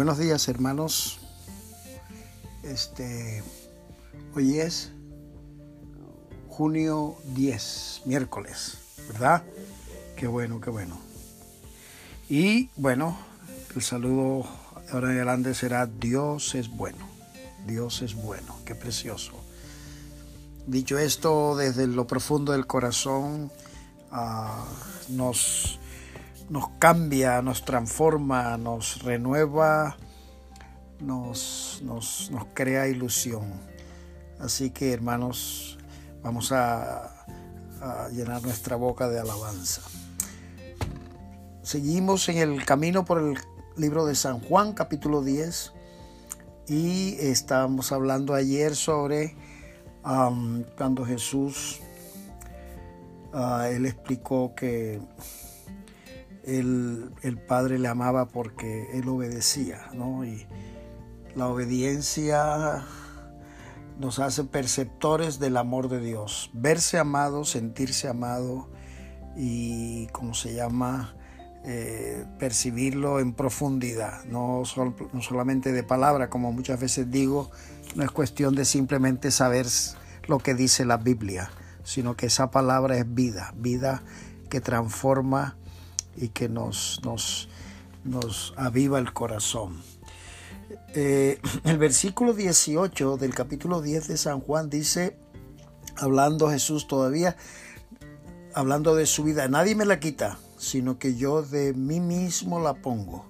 Buenos días, hermanos. Este hoy es junio 10, miércoles, ¿verdad? Qué bueno, qué bueno. Y bueno, el saludo ahora en adelante será Dios es bueno. Dios es bueno, qué precioso. Dicho esto, desde lo profundo del corazón, uh, nos nos cambia, nos transforma, nos renueva, nos, nos, crea ilusión. Así que hermanos, vamos a, llenar nuestra boca de alabanza. Seguimos en el camino por el libro de San Juan, capítulo 10, y estábamos hablando ayer sobre cuando Jesús, uh, él explicó que el, padre le amaba porque él obedecía, ¿no? Y la obediencia nos hace perceptores del amor de Dios. Verse amado, sentirse amado y, como se llama, eh, percibirlo en profundidad, no, no solamente de palabra, como muchas veces digo, no es cuestión de simplemente saber lo que dice la Biblia, sino que esa palabra es vida, vida que transforma y que nos, nos, nos aviva el corazón. Eh, el versículo 18 del capítulo 10 de San Juan dice, hablando Jesús todavía, hablando de su vida, nadie me la quita, sino que yo de mí mismo la pongo.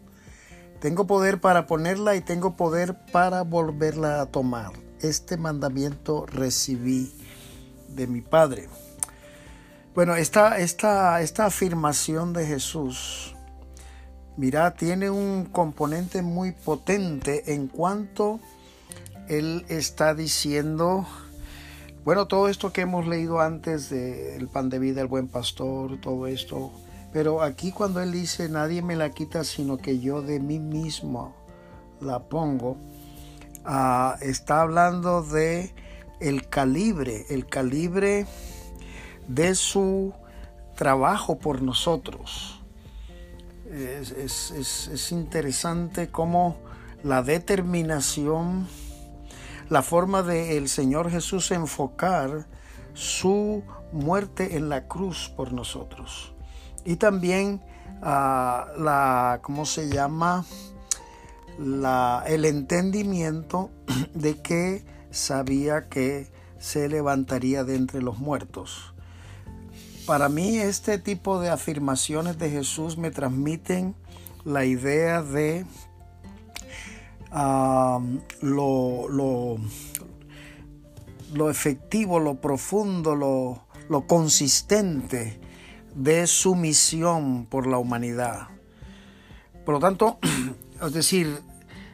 Tengo poder para ponerla y tengo poder para volverla a tomar. Este mandamiento recibí de mi Padre. Bueno, esta, esta, esta afirmación de Jesús, mira, tiene un componente muy potente en cuanto él está diciendo, bueno, todo esto que hemos leído antes del pan de vida, el buen pastor, todo esto, pero aquí cuando él dice, nadie me la quita, sino que yo de mí mismo la pongo, ah, está hablando de el calibre, el calibre de su trabajo por nosotros. Es, interesante cómo la determinación, la forma de el Señor Jesús enfocar su muerte en la cruz por nosotros. Y también ah, la, ¿cómo se llama? La, el entendimiento de que sabía que se levantaría de entre los muertos. Para mí este tipo de afirmaciones de Jesús me transmiten la idea de lo, efectivo, lo profundo, lo, consistente de su misión por la humanidad. Por lo tanto, es decir,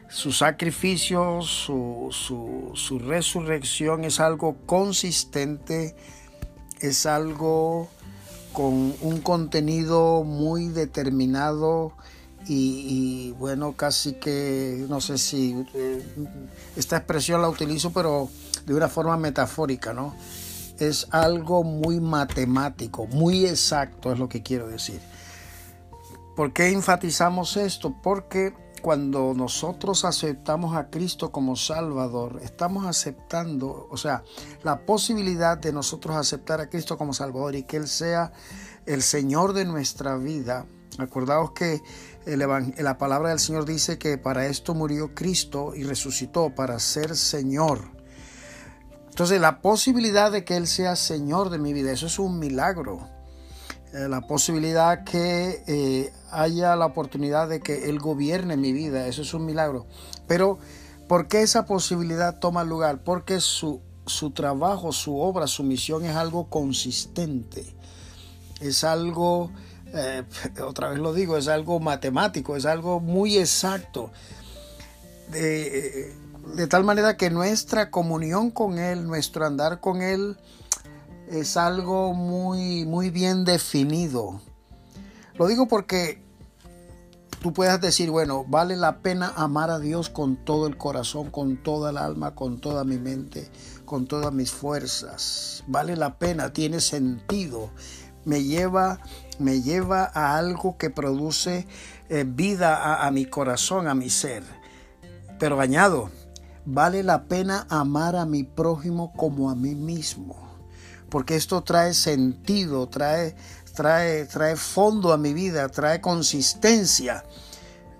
su sacrificio, su, resurrección es algo consistente, es algo con un contenido muy determinado y, bueno, casi que, no sé si eh, esta expresión la utilizo, pero de una forma metafórica, ¿no? Es algo muy matemático, muy exacto es lo que quiero decir. ¿Por qué enfatizamos esto? Porque cuando nosotros aceptamos a Cristo como Salvador, estamos aceptando, o sea, la posibilidad de nosotros aceptar a Cristo como Salvador y que Él sea el Señor de nuestra vida. Acordaos que la palabra del Señor dice que para esto murió Cristo y resucitó, para ser Señor. Entonces la posibilidad de que Él sea Señor de mi vida, eso es un milagro. Eh, la posibilidad que eh, haya la oportunidad de que Él gobierne mi vida, eso es un milagro. Pero, ¿por qué esa posibilidad toma lugar? Porque su, su trabajo, su obra, su misión es algo consistente, es algo, eh, otra vez lo digo, es algo matemático, es algo muy exacto. De, de tal manera que nuestra comunión con Él, nuestro andar con Él, es algo muy, muy bien definido. Lo digo porque tú puedes decir, bueno, vale la pena amar a Dios con todo el corazón, con toda el alma, con toda mi mente, con todas mis fuerzas. Vale la pena, tiene sentido. Me lleva, me lleva a algo que produce eh, vida a mi corazón, a mi ser. Pero añado, vale la pena amar a mi prójimo como a mí mismo, porque esto trae sentido, trae, trae, trae fondo a mi vida, trae consistencia.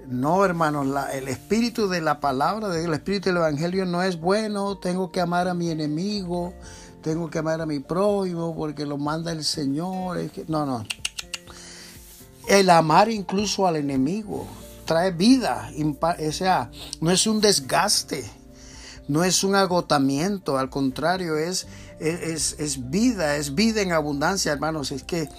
No, hermanos, el espíritu de la palabra, el espíritu del evangelio no es bueno, tengo que amar a mi enemigo, tengo que amar a mi prójimo porque lo manda el Señor. no, no. El amar incluso al enemigo trae vida, o sea, no es un desgaste, no es un agotamiento, al contrario, es, es, es vida, es vida en abundancia, hermanos. Es que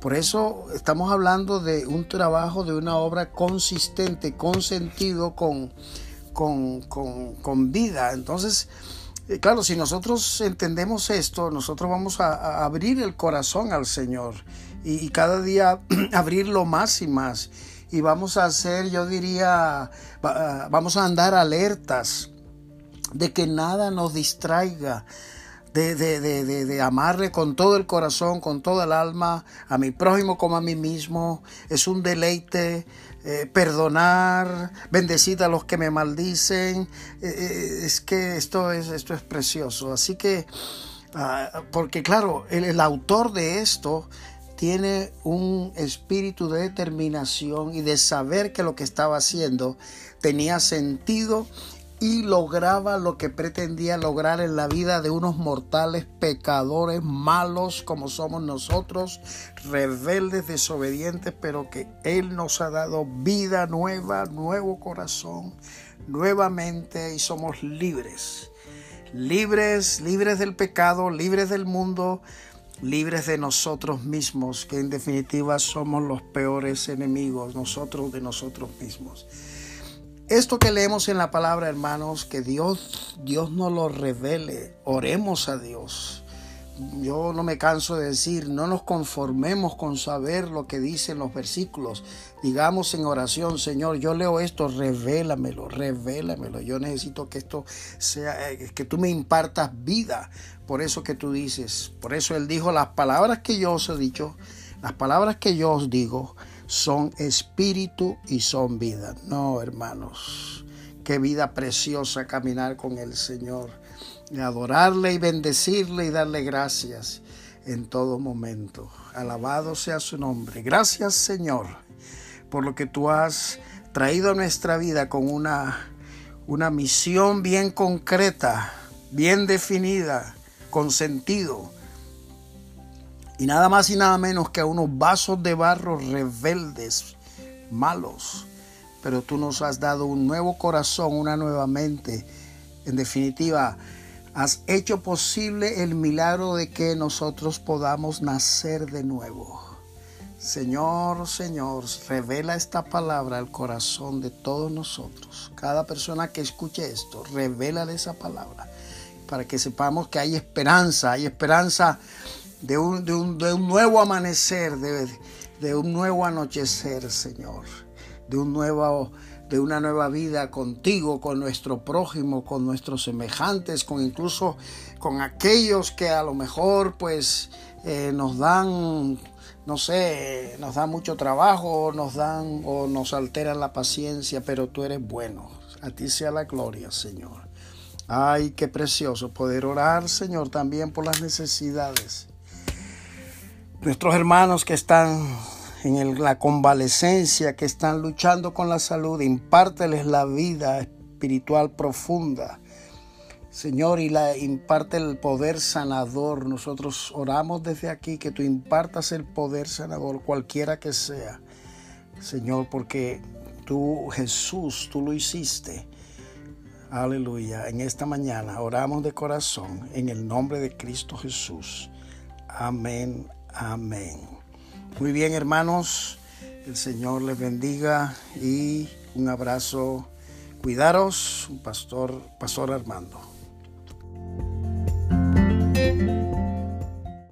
por eso estamos hablando de un trabajo, de una obra consistente, con sentido, con, con, con, vida. Entonces, eh, claro, si nosotros entendemos esto, nosotros vamos a, abrir el corazón al Señor y, y, cada día abrirlo más y más. Y vamos a hacer, yo diría, vamos a andar alertas de que nada nos distraiga de, amarle con todo el corazón, con toda el alma, a mi prójimo como a mí mismo. Es un deleite eh, perdonar, bendecir a los que me maldicen. Eh, eh, es que esto es, esto es precioso. Así que, ah, porque claro, el, el autor de esto tiene un espíritu de determinación y de saber que lo que estaba haciendo tenía sentido y lograba lo que pretendía lograr en la vida de unos mortales pecadores malos como somos nosotros, rebeldes, desobedientes, pero que Él nos ha dado vida nueva, nuevo corazón, nuevamente y somos libres. Libres, libres del pecado, libres del mundo, libres de nosotros mismos, que en definitiva somos los peores enemigos, nosotros de nosotros mismos. Esto que leemos en la palabra, hermanos, que Dios, Dios nos lo revele. Oremos a Dios. Yo no me canso de decir, no nos conformemos con saber lo que dicen los versículos. Digamos en oración, Señor, yo leo esto, revélamelo, revélamelo. Yo necesito que esto sea, eh, que tú me impartas vida. Por eso que tú dices, por eso Él dijo, las palabras que yo os he dicho, las palabras que yo os digo, son espíritu y son vida. No, hermanos, qué vida preciosa caminar con el Señor, y adorarle y bendecirle y darle gracias en todo momento. Alabado sea su nombre. Gracias, Señor, por lo que tú has traído a nuestra vida con una, una misión bien concreta, bien definida, con sentido y nada más y nada menos que a unos vasos de barro rebeldes, malos. Pero tú nos has dado un nuevo corazón, una nueva mente. En definitiva, has hecho posible el milagro de que nosotros podamos nacer de nuevo. Señor, Señor, revela esta palabra al corazón de todos nosotros. Cada persona que escuche esto, revela esa palabra para que sepamos que hay esperanza, hay esperanza de un, de un, de un nuevo amanecer, de, de, un nuevo anochecer, Señor, de, un nuevo, de una nueva vida contigo, con nuestro prójimo, con nuestros semejantes, con incluso con aquellos que a lo mejor pues eh, nos dan, no sé, nos dan mucho trabajo, nos dan o nos alteran la paciencia, pero tú eres bueno. A ti sea la gloria, Señor. Ay, qué precioso poder orar, Señor, también por las necesidades nuestros hermanos que están en la convalecencia, que están luchando con la salud, impárteles la vida espiritual profunda. Señor, y la imparte el poder sanador. Nosotros oramos desde aquí que tú impartas el poder sanador, cualquiera que sea. Señor, porque tú, Jesús, tú lo hiciste. Aleluya. En esta mañana oramos de corazón en el nombre de Cristo Jesús. Amén, Amén. Muy bien, hermanos. El Señor les bendiga y un abrazo. Cuidaros, Pastor, Pastor Armando.